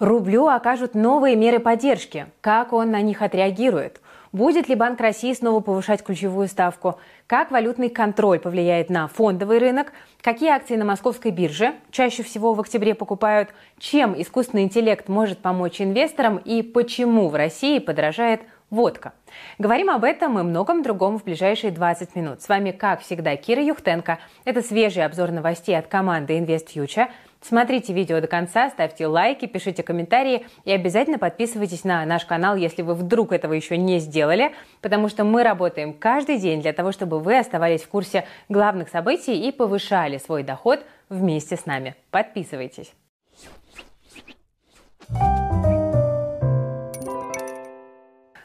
Рублю окажут новые меры поддержки. Как он на них отреагирует? Будет ли Банк России снова повышать ключевую ставку? Как валютный контроль повлияет на фондовый рынок? Какие акции на московской бирже чаще всего в октябре покупают? Чем искусственный интеллект может помочь инвесторам? И почему в России подорожает водка? Говорим об этом и многом другом в ближайшие 20 минут. С вами, как всегда, Кира Юхтенко. Это свежий обзор новостей от команды InvestFuture – Смотрите видео до конца, ставьте лайки, пишите комментарии и обязательно подписывайтесь на наш канал, если вы вдруг этого еще не сделали, потому что мы работаем каждый день для того, чтобы вы оставались в курсе главных событий и повышали свой доход вместе с нами. Подписывайтесь.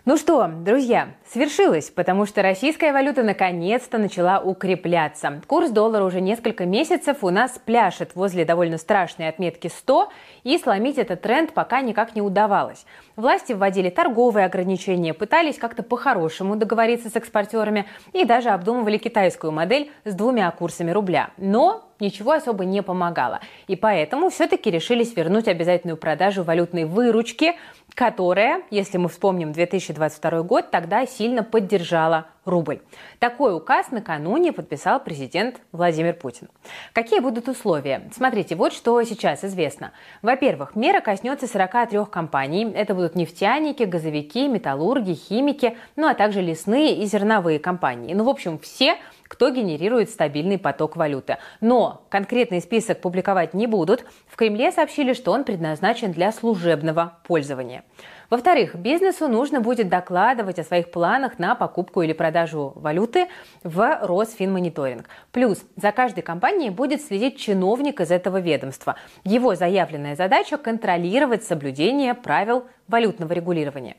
Ну что, друзья, свершилось, потому что российская валюта наконец-то начала укрепляться. Курс доллара уже несколько месяцев у нас пляшет возле довольно страшной отметки 100, и сломить этот тренд пока никак не удавалось. Власти вводили торговые ограничения, пытались как-то по-хорошему договориться с экспортерами и даже обдумывали китайскую модель с двумя курсами рубля. Но ничего особо не помогало. И поэтому все-таки решились вернуть обязательную продажу валютной выручки, которая, если мы вспомним 2022 год, тогда сильно поддержала рубль. Такой указ накануне подписал президент Владимир Путин. Какие будут условия? Смотрите, вот что сейчас известно. Во-первых, мера коснется 43 компаний. Это будут нефтяники, газовики, металлурги, химики, ну а также лесные и зерновые компании. Ну, в общем, все, кто генерирует стабильный поток валюты. Но конкретный список публиковать не будут. В Кремле сообщили, что он предназначен для служебного пользования. Во-вторых, бизнесу нужно будет докладывать о своих планах на покупку или продажу валюты в Росфинмониторинг. Плюс за каждой компанией будет следить чиновник из этого ведомства. Его заявленная задача – контролировать соблюдение правил валютного регулирования.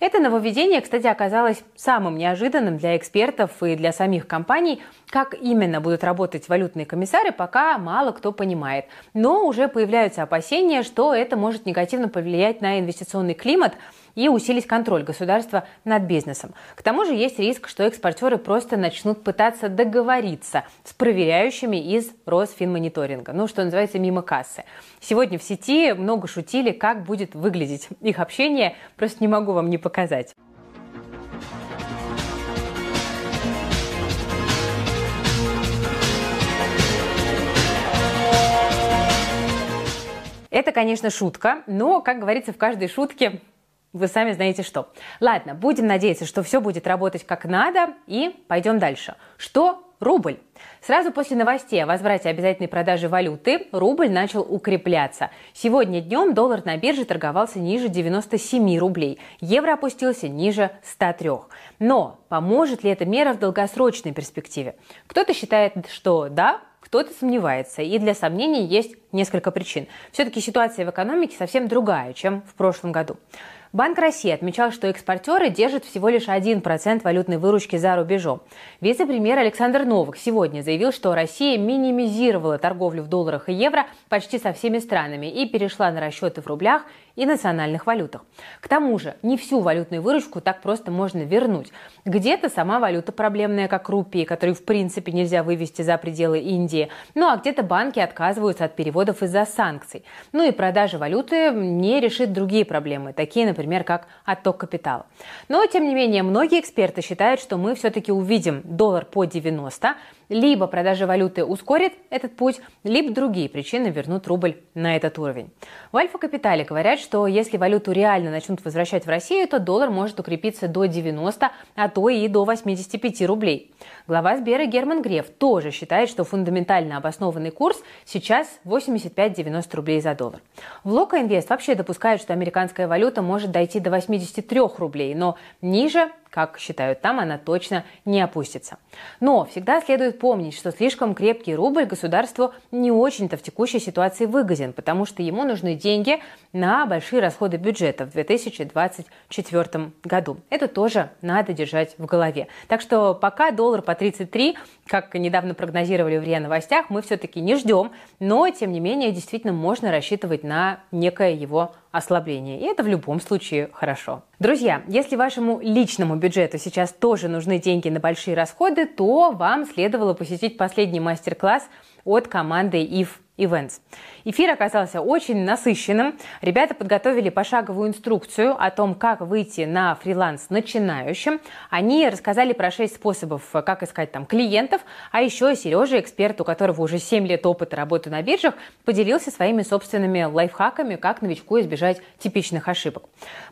Это нововведение, кстати, оказалось самым неожиданным для экспертов и для самих компаний. Как именно будут работать валютные комиссары, пока мало кто понимает. Но уже появляются опасения, что это может негативно повлиять на инвестиционный климат и усилить контроль государства над бизнесом. К тому же есть риск, что экспортеры просто начнут пытаться договориться с проверяющими из Росфинмониторинга, ну, что называется, мимо кассы. Сегодня в сети много шутили, как будет выглядеть их общение, просто не могу вам не показать. Это, конечно, шутка, но, как говорится, в каждой шутке вы сами знаете что. Ладно, будем надеяться, что все будет работать как надо и пойдем дальше. Что рубль? Сразу после новостей о возврате обязательной продажи валюты рубль начал укрепляться. Сегодня днем доллар на бирже торговался ниже 97 рублей, евро опустился ниже 103. Но поможет ли эта мера в долгосрочной перспективе? Кто-то считает, что да, кто-то сомневается, и для сомнений есть несколько причин. Все-таки ситуация в экономике совсем другая, чем в прошлом году. Банк России отмечал, что экспортеры держат всего лишь 1% валютной выручки за рубежом. Вице-премьер Александр Новых сегодня заявил, что Россия минимизировала торговлю в долларах и евро почти со всеми странами и перешла на расчеты в рублях и национальных валютах. К тому же не всю валютную выручку так просто можно вернуть. Где-то сама валюта проблемная, как рупии, которые в принципе нельзя вывести за пределы Индии. Ну а где-то банки отказываются от переводов из-за санкций. Ну и продажа валюты не решит другие проблемы, такие, например, как отток капитала. Но, тем не менее, многие эксперты считают, что мы все-таки увидим доллар по 90, либо продажа валюты ускорит этот путь, либо другие причины вернут рубль на этот уровень. В Альфа-Капитале говорят, что если валюту реально начнут возвращать в Россию, то доллар может укрепиться до 90, а то и до 85 рублей. Глава Сбера Герман Греф тоже считает, что фундаментально обоснованный курс сейчас 85-90 рублей за доллар. В Лока Инвест вообще допускают, что американская валюта может дойти до 83 рублей, но ниже как считают там, она точно не опустится. Но всегда следует помнить, что слишком крепкий рубль государству не очень-то в текущей ситуации выгоден, потому что ему нужны деньги на большие расходы бюджета в 2024 году. Это тоже надо держать в голове. Так что пока доллар по 33, как недавно прогнозировали в РИА Новостях, мы все-таки не ждем, но тем не менее действительно можно рассчитывать на некое его ослабление. И это в любом случае хорошо. Друзья, если вашему личному бюджету сейчас тоже нужны деньги на большие расходы, то вам следовало посетить последний мастер-класс от команды IF Events. Эфир оказался очень насыщенным. Ребята подготовили пошаговую инструкцию о том, как выйти на фриланс начинающим. Они рассказали про шесть способов, как искать там клиентов. А еще Сережа, эксперт, у которого уже 7 лет опыта работы на биржах, поделился своими собственными лайфхаками, как новичку избежать типичных ошибок.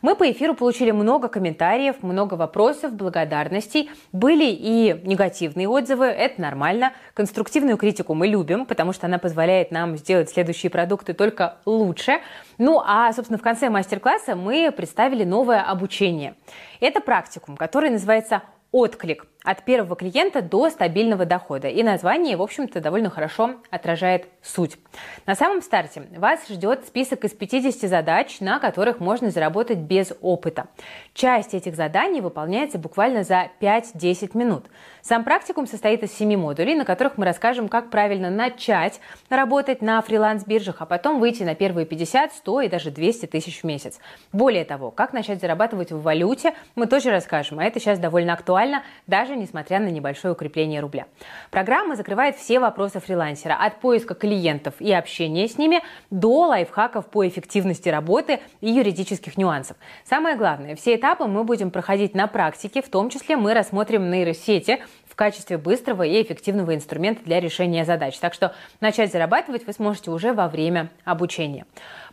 Мы по эфиру получили много комментариев, много вопросов, благодарностей. Были и негативные отзывы, это нормально. Конструктивную критику мы любим, потому что она позволяет нам сделать следующие продукты только лучше. Ну а, собственно, в конце мастер-класса мы представили новое обучение. Это практикум, который называется «Отклик» от первого клиента до стабильного дохода. И название, в общем-то, довольно хорошо отражает суть. На самом старте вас ждет список из 50 задач, на которых можно заработать без опыта. Часть этих заданий выполняется буквально за 5-10 минут. Сам практикум состоит из 7 модулей, на которых мы расскажем, как правильно начать работать на фриланс-биржах, а потом выйти на первые 50, 100 и даже 200 тысяч в месяц. Более того, как начать зарабатывать в валюте, мы тоже расскажем, а это сейчас довольно актуально, даже несмотря на небольшое укрепление рубля. Программа закрывает все вопросы фрилансера от поиска клиентов и общения с ними до лайфхаков по эффективности работы и юридических нюансов. Самое главное, все этапы мы будем проходить на практике, в том числе мы рассмотрим нейросети, в качестве быстрого и эффективного инструмента для решения задач. Так что начать зарабатывать вы сможете уже во время обучения.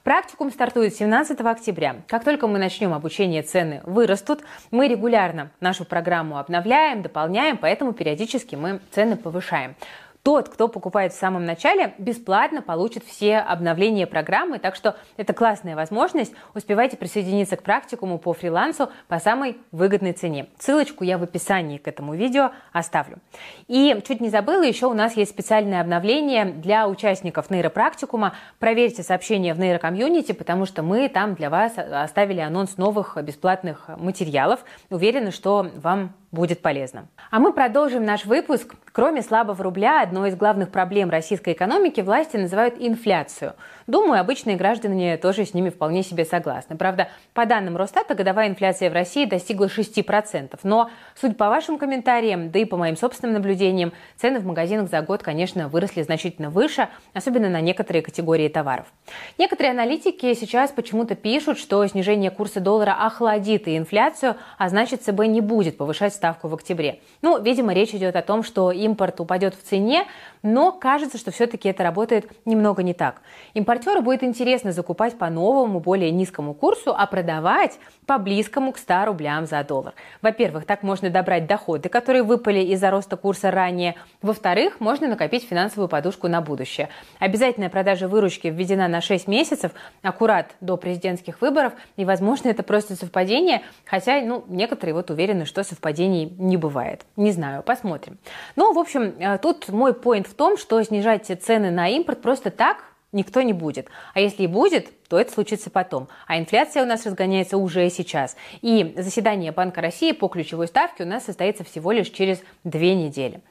Практикум стартует 17 октября. Как только мы начнем обучение, цены вырастут. Мы регулярно нашу программу обновляем, дополняем, поэтому периодически мы цены повышаем. Тот, кто покупает в самом начале, бесплатно получит все обновления программы, так что это классная возможность. Успевайте присоединиться к практикуму по фрилансу по самой выгодной цене. Ссылочку я в описании к этому видео оставлю. И чуть не забыла, еще у нас есть специальное обновление для участников нейропрактикума. Проверьте сообщения в нейрокомьюнити, потому что мы там для вас оставили анонс новых бесплатных материалов. Уверена, что вам будет полезно. А мы продолжим наш выпуск. Кроме слабого рубля, одной из главных проблем российской экономики власти называют инфляцию. Думаю, обычные граждане тоже с ними вполне себе согласны. Правда, по данным Росстата, годовая инфляция в России достигла 6%. Но, судя по вашим комментариям, да и по моим собственным наблюдениям, цены в магазинах за год, конечно, выросли значительно выше, особенно на некоторые категории товаров. Некоторые аналитики сейчас почему-то пишут, что снижение курса доллара охладит и инфляцию, а значит ЦБ не будет повышать ставку в октябре. Ну, видимо, речь идет о том, что импорт упадет в цене, но кажется, что все-таки это работает немного не так. Импортеру будет интересно закупать по новому, более низкому курсу, а продавать по близкому к 100 рублям за доллар. Во-первых, так можно добрать доходы, которые выпали из-за роста курса ранее. Во-вторых, можно накопить финансовую подушку на будущее. Обязательная продажа выручки введена на 6 месяцев, аккурат до президентских выборов, и, возможно, это просто совпадение, хотя, ну, некоторые вот уверены, что совпадений не бывает. Не знаю, посмотрим. Ну, в общем, э, тут мой поинт в том, что снижать цены на импорт просто так никто не будет. А если и будет, то это случится потом. А инфляция у нас разгоняется уже сейчас. И заседание Банка России по ключевой ставке у нас состоится всего лишь через две недели.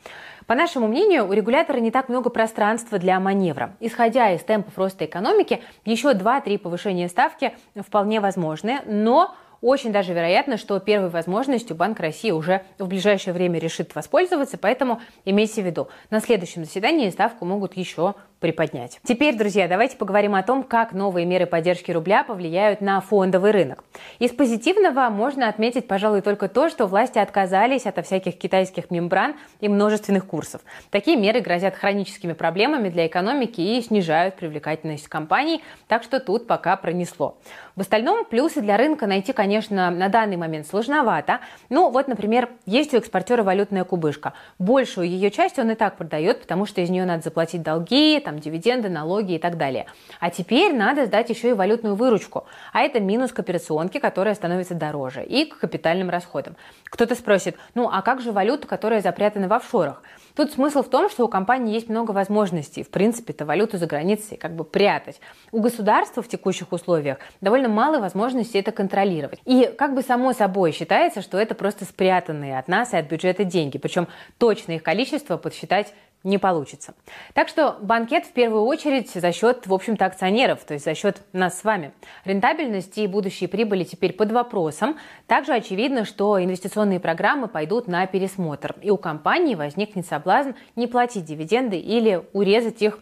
По нашему мнению, у регулятора не так много пространства для маневра. Исходя из темпов роста экономики, еще 2-3 повышения ставки вполне возможны, но очень даже вероятно, что первой возможностью Банк России уже в ближайшее время решит воспользоваться, поэтому имейте в виду, на следующем заседании ставку могут еще приподнять. Теперь, друзья, давайте поговорим о том, как новые меры поддержки рубля повлияют на фондовый рынок. Из позитивного можно отметить, пожалуй, только то, что власти отказались от всяких китайских мембран и множественных курсов. Такие меры грозят хроническими проблемами для экономики и снижают привлекательность компаний, так что тут пока пронесло. В остальном плюсы для рынка найти, конечно, на данный момент сложновато. Ну вот, например, есть у экспортера валютная кубышка. Большую ее часть он и так продает, потому что из нее надо заплатить долги, там, дивиденды, налоги и так далее. А теперь надо сдать еще и валютную выручку. А это минус к операционке, которая становится дороже, и к капитальным расходам. Кто-то спросит, ну а как же валюта, которая запрятана в офшорах? Тут смысл в том, что у компании есть много возможностей, в принципе, это валюту за границей как бы прятать. У государства в текущих условиях довольно мало возможностей это контролировать. И как бы само собой считается, что это просто спрятанные от нас и от бюджета деньги. Причем точное их количество подсчитать не получится. Так что банкет в первую очередь за счет, в общем-то, акционеров, то есть за счет нас с вами. Рентабельность и будущие прибыли теперь под вопросом. Также очевидно, что инвестиционные программы пойдут на пересмотр, и у компании возникнет соблазн не платить дивиденды или урезать их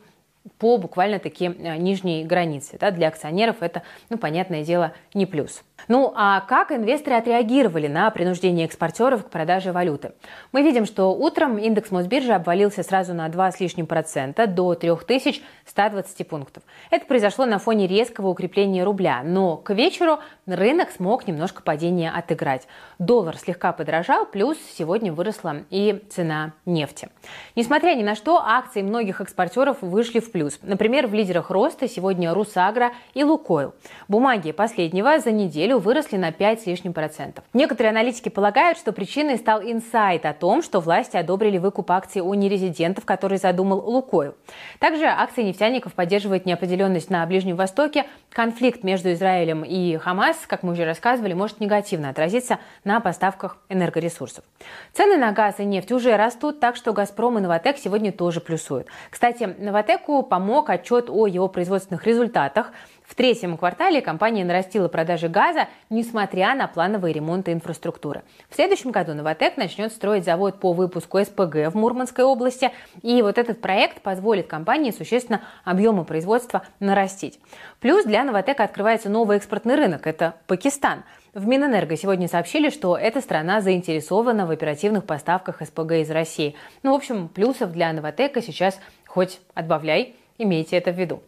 по буквально-таки э, нижней границе. Да, для акционеров это, ну, понятное дело, не плюс. Ну а как инвесторы отреагировали на принуждение экспортеров к продаже валюты? Мы видим, что утром индекс Мосбиржи обвалился сразу на 2 с лишним процента до 3120 пунктов. Это произошло на фоне резкого укрепления рубля, но к вечеру рынок смог немножко падение отыграть. Доллар слегка подорожал, плюс сегодня выросла и цена нефти. Несмотря ни на что, акции многих экспортеров вышли в плюс. Например, в лидерах роста сегодня Русагра и Лукойл. Бумаги последнего за неделю выросли на 5 с лишним процентов. Некоторые аналитики полагают, что причиной стал инсайт о том, что власти одобрили выкуп акций у нерезидентов, который задумал Лукойл. Также акции нефтяников поддерживают неопределенность на Ближнем Востоке. Конфликт между Израилем и Хамас, как мы уже рассказывали, может негативно отразиться на поставках энергоресурсов. Цены на газ и нефть уже растут, так что «Газпром» и «Новотек» сегодня тоже плюсуют. Кстати, «Новотеку» помог отчет о его производственных результатах. В третьем квартале компания нарастила продажи газа, несмотря на плановые ремонты инфраструктуры. В следующем году «Новотек» начнет строить завод по выпуску СПГ в Мурманской области, и вот этот проект позволит компании существенно объемы производства нарастить. Плюс для «Новотека» открывается новый экспортный рынок – это Пакистан. В Минэнерго сегодня сообщили, что эта страна заинтересована в оперативных поставках СПГ из России. Ну, в общем, плюсов для «Новотека» сейчас хоть отбавляй, Имейте это в виду.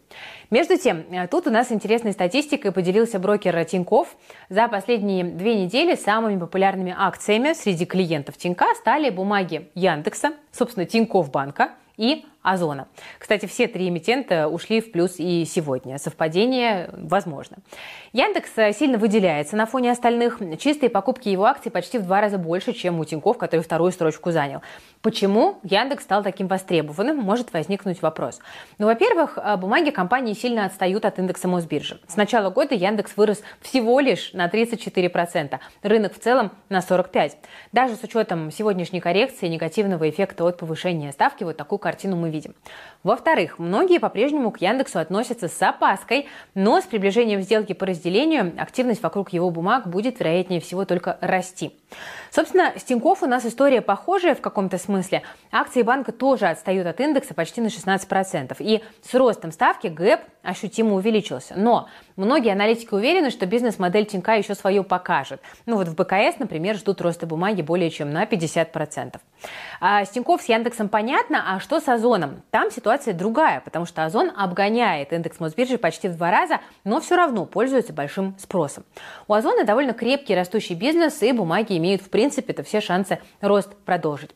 Между тем, э, тут у нас интересной статистикой поделился брокер Тиньков. За последние две недели самыми популярными акциями среди клиентов Тинька стали бумаги Яндекса, собственно, Тиньков банка и Озона. Кстати, все три эмитента ушли в плюс и сегодня. Совпадение возможно. Яндекс э, сильно выделяется на фоне остальных. Чистые покупки его акций почти в два раза больше, чем у Тинькофф, который вторую строчку занял. Почему Яндекс стал таким востребованным, может возникнуть вопрос. Ну, во-первых, э, бумаги компании сильно отстают от индекса Мосбиржи. С начала года Яндекс вырос всего лишь на 34%, рынок в целом на 45%. Даже с учетом сегодняшней коррекции и негативного эффекта от повышения ставки, вот такую картину мы видим. Во-вторых, многие по-прежнему к Яндексу относятся с опаской, но с приближением сделки по разделению активность вокруг его бумаг будет, вероятнее всего, только расти. Собственно, с Тинькофф у нас история похожая в каком-то смысле. Акции банка тоже отстают от индекса почти на 16%. И с ростом ставки гэп ощутимо увеличился. Но многие аналитики уверены, что бизнес-модель Тинька еще свое покажет. Ну вот в БКС, например, ждут роста бумаги более чем на 50%. А с Тинькофф с Яндексом понятно, а что с Озоном? Там ситуация другая, потому что Озон обгоняет индекс Мосбиржи почти в два раза, но все равно пользуется большим спросом. У Озона довольно крепкий растущий бизнес, и бумаги имеют в принципе это все шансы рост продолжить.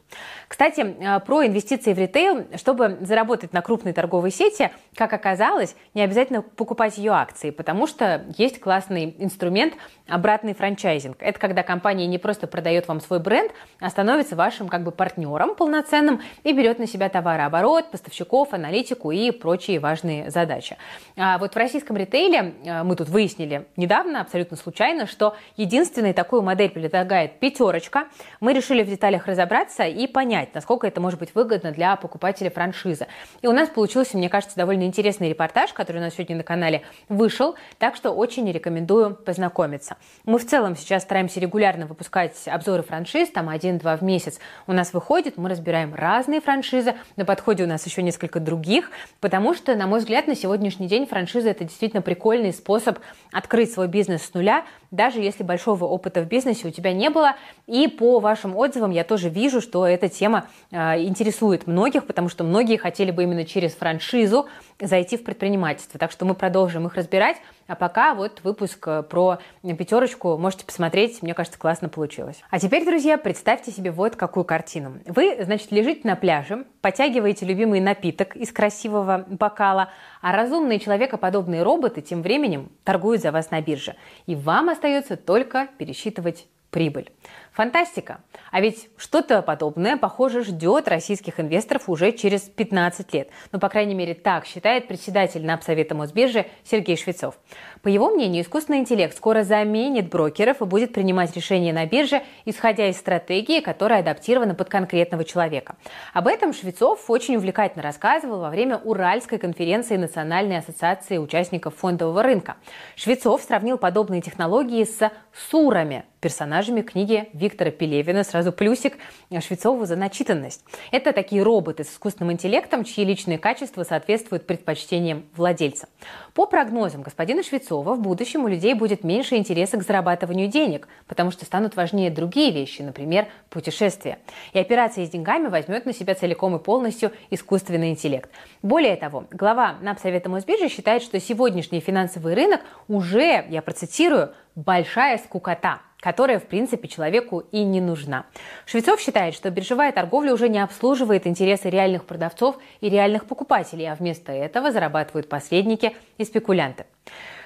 Кстати, а, про инвестиции в ритейл. Чтобы заработать на крупной торговой сети, как оказалось, не обязательно покупать ее акции, потому что есть классный инструмент обратный франчайзинг. Это когда компания не просто продает вам свой бренд, а становится вашим как бы партнером полноценным и берет на себя товарооборот, поставщиков, аналитику и прочие важные задачи. А вот в российском ритейле а, мы тут выяснили недавно, абсолютно случайно, что единственный такую модель предлагает пятерочка. Мы решили в деталях разобраться и понять, насколько это может быть выгодно для покупателя франшизы. И у нас получился, мне кажется, довольно интересный репортаж, который у нас сегодня на канале вышел, так что очень рекомендую познакомиться. Мы в целом сейчас стараемся регулярно выпускать обзоры франшиз, там один-два в месяц у нас выходит, мы разбираем разные франшизы, на подходе у нас еще несколько других, потому что, на мой взгляд, на сегодняшний день франшиза это действительно прикольный способ открыть свой бизнес с нуля, даже если большого опыта в бизнесе у тебя не было. И по вашим отзывам я тоже вижу, что эта тема э, интересует многих, потому что многие хотели бы именно через франшизу зайти в предпринимательство. Так что мы продолжим их разбирать. А пока вот выпуск э, про пятерочку можете посмотреть. Мне кажется, классно получилось. А теперь, друзья, представьте себе вот какую картину. Вы, значит, лежите на пляже, потягиваете любимый напиток из красивого бокала, а разумные человекоподобные роботы тем временем торгуют за вас на бирже. И вам остается только пересчитывать прибыль. Фантастика! А ведь что-то подобное, похоже, ждет российских инвесторов уже через 15 лет. Ну, по крайней мере, так считает председатель НАП-совета Мосбиржи Сергей Швецов. По его мнению, искусственный интеллект скоро заменит брокеров и будет принимать решения на бирже, исходя из стратегии, которая адаптирована под конкретного человека. Об этом Швецов очень увлекательно рассказывал во время Уральской конференции Национальной ассоциации участников фондового рынка. Швецов сравнил подобные технологии с сурами, персонажами книги Виктора Виктора Пелевина. Сразу плюсик Швецову за начитанность. Это такие роботы с искусственным интеллектом, чьи личные качества соответствуют предпочтениям владельца. По прогнозам господина Швецова, в будущем у людей будет меньше интереса к зарабатыванию денег, потому что станут важнее другие вещи, например, путешествия. И операция с деньгами возьмет на себя целиком и полностью искусственный интеллект. Более того, глава Напсовета Мосбиржи считает, что сегодняшний финансовый рынок уже, я процитирую, большая скукота которая, в принципе, человеку и не нужна. Швецов считает, что биржевая торговля уже не обслуживает интересы реальных продавцов и реальных покупателей, а вместо этого зарабатывают посредники и спекулянты.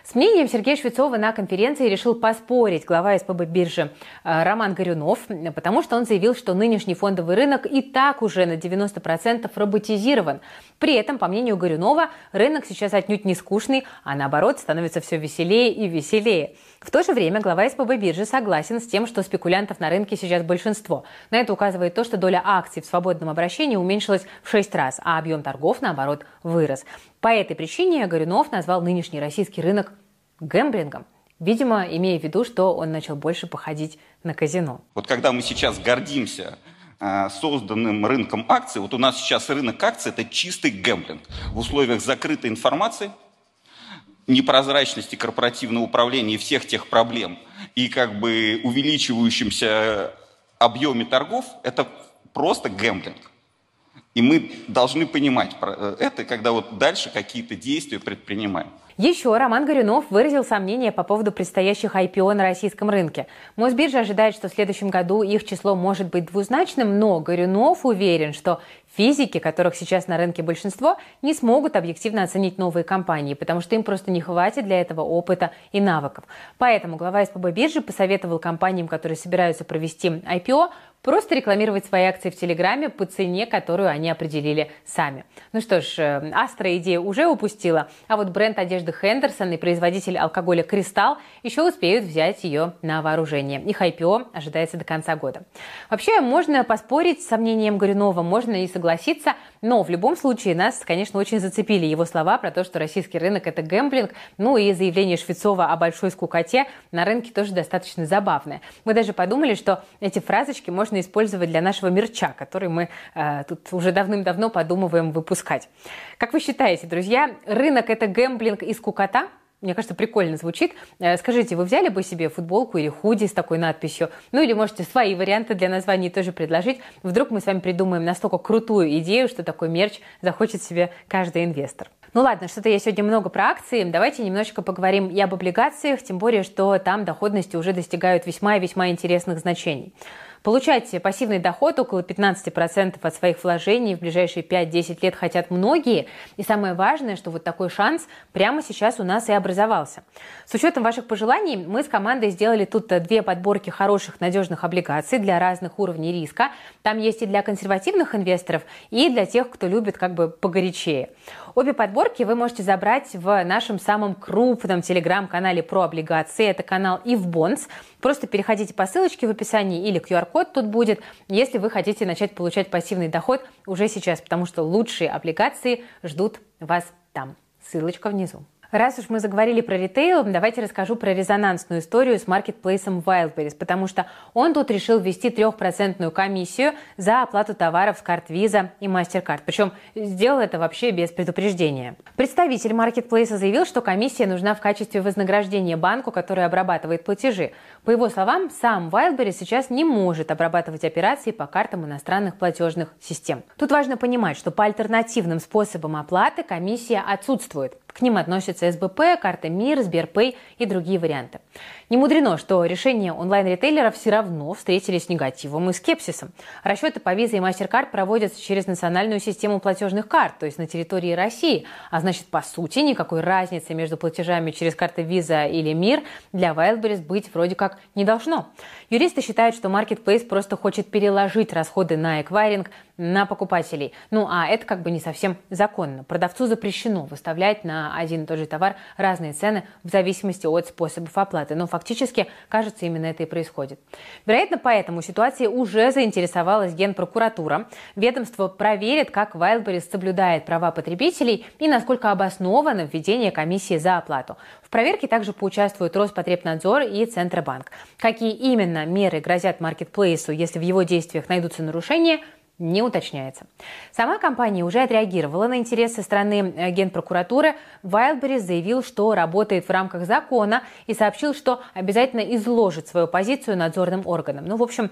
С мнением Сергея Швецова на конференции решил поспорить глава СПБ биржи э, Роман Горюнов, потому что он заявил, что нынешний фондовый рынок и так уже на 90% роботизирован. При этом, по мнению Горюнова, рынок сейчас отнюдь не скучный, а наоборот становится все веселее и веселее. В то же время глава СПБ биржи согласен с тем, что спекулянтов на рынке сейчас большинство. На это указывает то, что доля акций в свободном обращении уменьшилась в 6 раз, а объем торгов, наоборот, вырос. По этой причине Горюнов назвал нынешний российский рынок гэмблингом. Видимо, имея в виду, что он начал больше походить на казино. Вот когда мы сейчас гордимся э, созданным рынком акций, вот у нас сейчас рынок акций – это чистый гэмблинг. В условиях закрытой информации, непрозрачности корпоративного управления и всех тех проблем, и как бы увеличивающемся объеме торгов – это просто гэмблинг. И мы должны понимать э, это, когда вот дальше какие-то действия предпринимаем. Еще Роман Горюнов выразил сомнения по поводу предстоящих IPO на российском рынке. Мосбиржа ожидает, что в следующем году их число может быть двузначным, но Горюнов уверен, что физики, которых сейчас на рынке большинство, не смогут объективно оценить новые компании, потому что им просто не хватит для этого опыта и навыков. Поэтому глава СПБ биржи посоветовал компаниям, которые собираются провести IPO, Просто рекламировать свои акции в Телеграме по цене, которую они определили сами. Ну что ж, э, Астра идею уже упустила, а вот бренд одежды Хендерсон и производитель алкоголя Кристалл еще успеют взять ее на вооружение. Их IPO ожидается до конца года. Вообще, можно поспорить с сомнением Горюнова, можно и согласиться, но в любом случае нас, конечно, очень зацепили его слова про то, что российский рынок – это гэмблинг, ну и заявление Швецова о большой скукоте на рынке тоже достаточно забавное. Мы даже подумали, что эти фразочки можно использовать для нашего мерча, который мы э, тут уже давным-давно подумываем выпускать. Как вы считаете, друзья, рынок это гэмблинг и скукота? Мне кажется, прикольно звучит. Э, скажите, вы взяли бы себе футболку или худи с такой надписью? Ну или можете свои варианты для названий тоже предложить. Вдруг мы с вами придумаем настолько крутую идею, что такой мерч захочет себе каждый инвестор. Ну ладно, что-то я сегодня много про акции. Давайте немножечко поговорим и об облигациях, тем более, что там доходности уже достигают весьма и весьма интересных значений. Получать пассивный доход около 15% от своих вложений в ближайшие 5-10 лет хотят многие. И самое важное, что вот такой шанс прямо сейчас у нас и образовался. С учетом ваших пожеланий мы с командой сделали тут две подборки хороших надежных облигаций для разных уровней риска. Там есть и для консервативных инвесторов, и для тех, кто любит как бы погорячее. Обе подборки вы можете забрать в нашем самом крупном телеграм-канале про облигации. Это канал Bonds. Просто переходите по ссылочке в описании или QR-код тут будет, если вы хотите начать получать пассивный доход уже сейчас, потому что лучшие облигации ждут вас там. Ссылочка внизу. Раз уж мы заговорили про ритейл, давайте расскажу про резонансную историю с маркетплейсом Wildberries, потому что он тут решил ввести трехпроцентную комиссию за оплату товаров с карт Visa и MasterCard. Причем сделал это вообще без предупреждения. Представитель маркетплейса заявил, что комиссия нужна в качестве вознаграждения банку, который обрабатывает платежи. По его словам, сам Wildberries сейчас не может обрабатывать операции по картам иностранных платежных систем. Тут важно понимать, что по альтернативным способам оплаты комиссия отсутствует. К ним относятся СБП, карта МИР, Сберпэй и другие варианты. Не мудрено, что решения онлайн-ритейлеров все равно встретились негативом и скепсисом. Расчеты по Visa и MasterCard проводятся через национальную систему платежных карт, то есть на территории России. А значит, по сути, никакой разницы между платежами через карты Visa или МИР для Wildberries быть вроде как не должно. Юристы считают, что Marketplace просто хочет переложить расходы на эквайринг на покупателей. Ну а это как бы не совсем законно. Продавцу запрещено выставлять на один и тот же товар разные цены в зависимости от способов оплаты. Но фактически, кажется, именно это и происходит. Вероятно, поэтому ситуация уже заинтересовалась Генпрокуратура. Ведомство проверит, как Wildberries соблюдает права потребителей и насколько обосновано введение комиссии за оплату. В проверке также поучаствуют Роспотребнадзор и Центробанк. Какие именно меры грозят маркетплейсу, если в его действиях найдутся нарушения – не уточняется. Сама компания уже отреагировала на интерес со стороны э, Генпрокуратуры. Wildberries заявил, что работает в рамках закона и сообщил, что обязательно изложит свою позицию надзорным органам. Ну, в общем,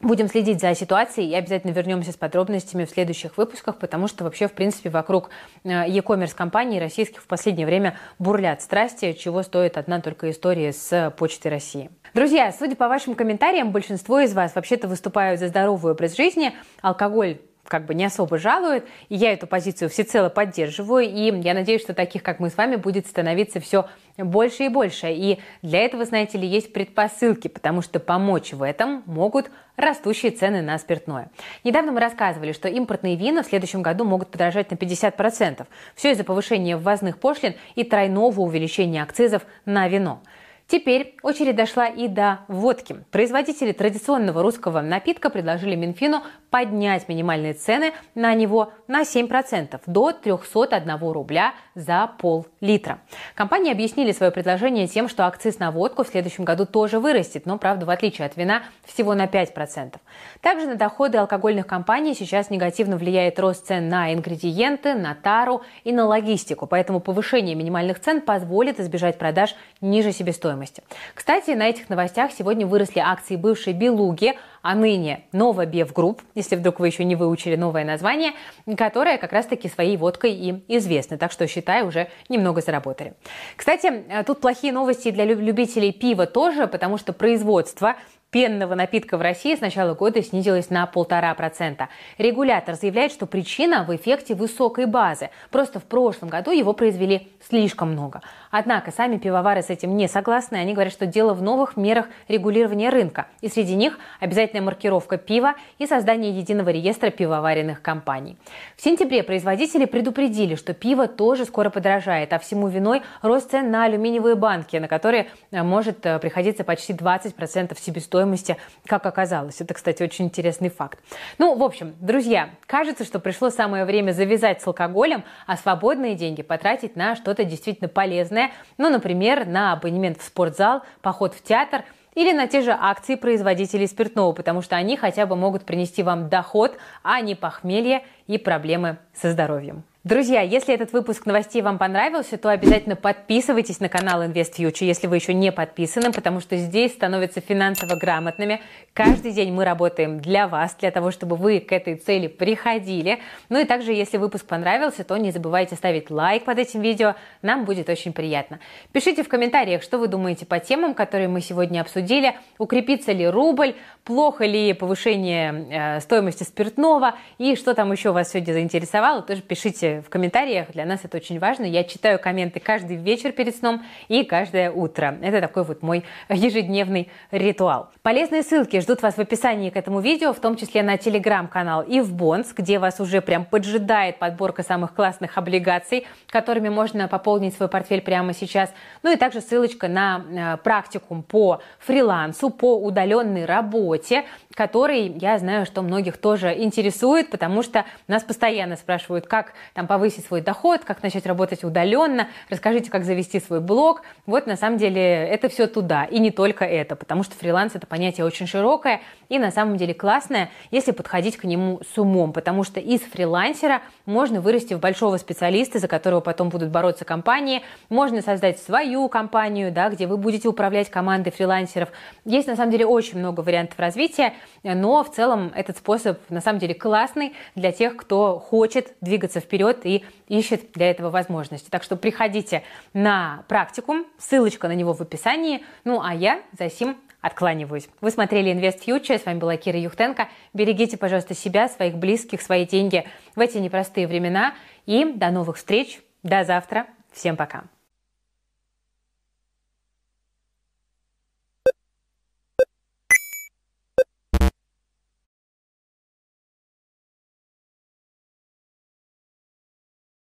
Будем следить за ситуацией и обязательно вернемся с подробностями в следующих выпусках, потому что вообще, в принципе, вокруг э, e-commerce компаний российских в последнее время бурлят страсти, чего стоит одна только история с Почтой России. Друзья, судя по вашим комментариям, большинство из вас вообще-то выступают за здоровый образ жизни. Алкоголь как бы не особо жалует, и я эту позицию всецело поддерживаю, и я надеюсь, что таких, как мы с вами, будет становиться все больше и больше. И для этого, знаете ли, есть предпосылки, потому что помочь в этом могут растущие цены на спиртное. Недавно мы рассказывали, что импортные вина в следующем году могут подорожать на 50%. Все из-за повышения ввозных пошлин и тройного увеличения акцизов на вино. Теперь очередь дошла и до водки. Производители традиционного русского напитка предложили Минфину поднять минимальные цены на него на 7% до 301 рубля за пол-литра. Компании объяснили свое предложение тем, что акциз на водку в следующем году тоже вырастет, но, правда, в отличие от вина, всего на 5%. Также на доходы алкогольных компаний сейчас негативно влияет рост цен на ингредиенты, на тару и на логистику, поэтому повышение минимальных цен позволит избежать продаж ниже себестоимости стоимости. Кстати, на этих новостях сегодня выросли акции бывшей Белуги, а ныне Novabev Group, если вдруг вы еще не выучили новое название, которая как раз-таки своей водкой и известна. Так что, считаю, уже немного заработали. Кстати, тут плохие новости для любителей пива тоже, потому что производство пенного напитка в России с начала года снизилась на полтора процента. Регулятор заявляет, что причина в эффекте высокой базы. Просто в прошлом году его произвели слишком много. Однако сами пивовары с этим не согласны. Они говорят, что дело в новых мерах регулирования рынка. И среди них обязательная маркировка пива и создание единого реестра пивоваренных компаний. В сентябре производители предупредили, что пиво тоже скоро подорожает, а всему виной рост цен на алюминиевые банки, на которые э, может э, приходиться почти 20% себестоимости стоимости, как оказалось. Это, кстати, очень интересный факт. Ну, в общем, друзья, кажется, что пришло самое время завязать с алкоголем, а свободные деньги потратить на что-то действительно полезное. Ну, например, на абонемент в спортзал, поход в театр или на те же акции производителей спиртного, потому что они хотя бы могут принести вам доход, а не похмелье и проблемы со здоровьем. Друзья, если этот выпуск новостей вам понравился, то обязательно подписывайтесь на канал Invest Future, если вы еще не подписаны, потому что здесь становятся финансово грамотными. Каждый день мы работаем для вас, для того, чтобы вы к этой цели приходили. Ну и также, если выпуск понравился, то не забывайте ставить лайк под этим видео, нам будет очень приятно. Пишите в комментариях, что вы думаете по темам, которые мы сегодня обсудили, укрепится ли рубль, плохо ли повышение э, стоимости спиртного и что там еще вас сегодня заинтересовало, тоже пишите в комментариях. Для нас это очень важно. Я читаю комменты каждый вечер перед сном и каждое утро. Это такой вот мой ежедневный ритуал. Полезные ссылки ждут вас в описании к этому видео, в том числе на телеграм-канал и в Бонс, где вас уже прям поджидает подборка самых классных облигаций, которыми можно пополнить свой портфель прямо сейчас. Ну и также ссылочка на э, практикум по фрилансу, по удаленной работе, который, я знаю, что многих тоже интересует, потому что нас постоянно спрашивают, как там повысить свой доход, как начать работать удаленно, расскажите, как завести свой блог. Вот на самом деле это все туда, и не только это, потому что фриланс это понятие очень широкое и на самом деле классное, если подходить к нему с умом, потому что из фрилансера можно вырасти в большого специалиста, за которого потом будут бороться компании, можно создать свою компанию, да, где вы будете управлять командой фрилансеров. Есть на самом деле очень много вариантов развития, но в целом этот способ на самом деле классный для тех, кто хочет двигаться вперед и ищет для этого возможности. Так что приходите на практикум, ссылочка на него в описании. Ну а я за сим откланиваюсь. Вы смотрели Invest Future, с вами была Кира Юхтенко. Берегите, пожалуйста, себя, своих близких, свои деньги в эти непростые времена. И до новых встреч, до завтра. Всем пока.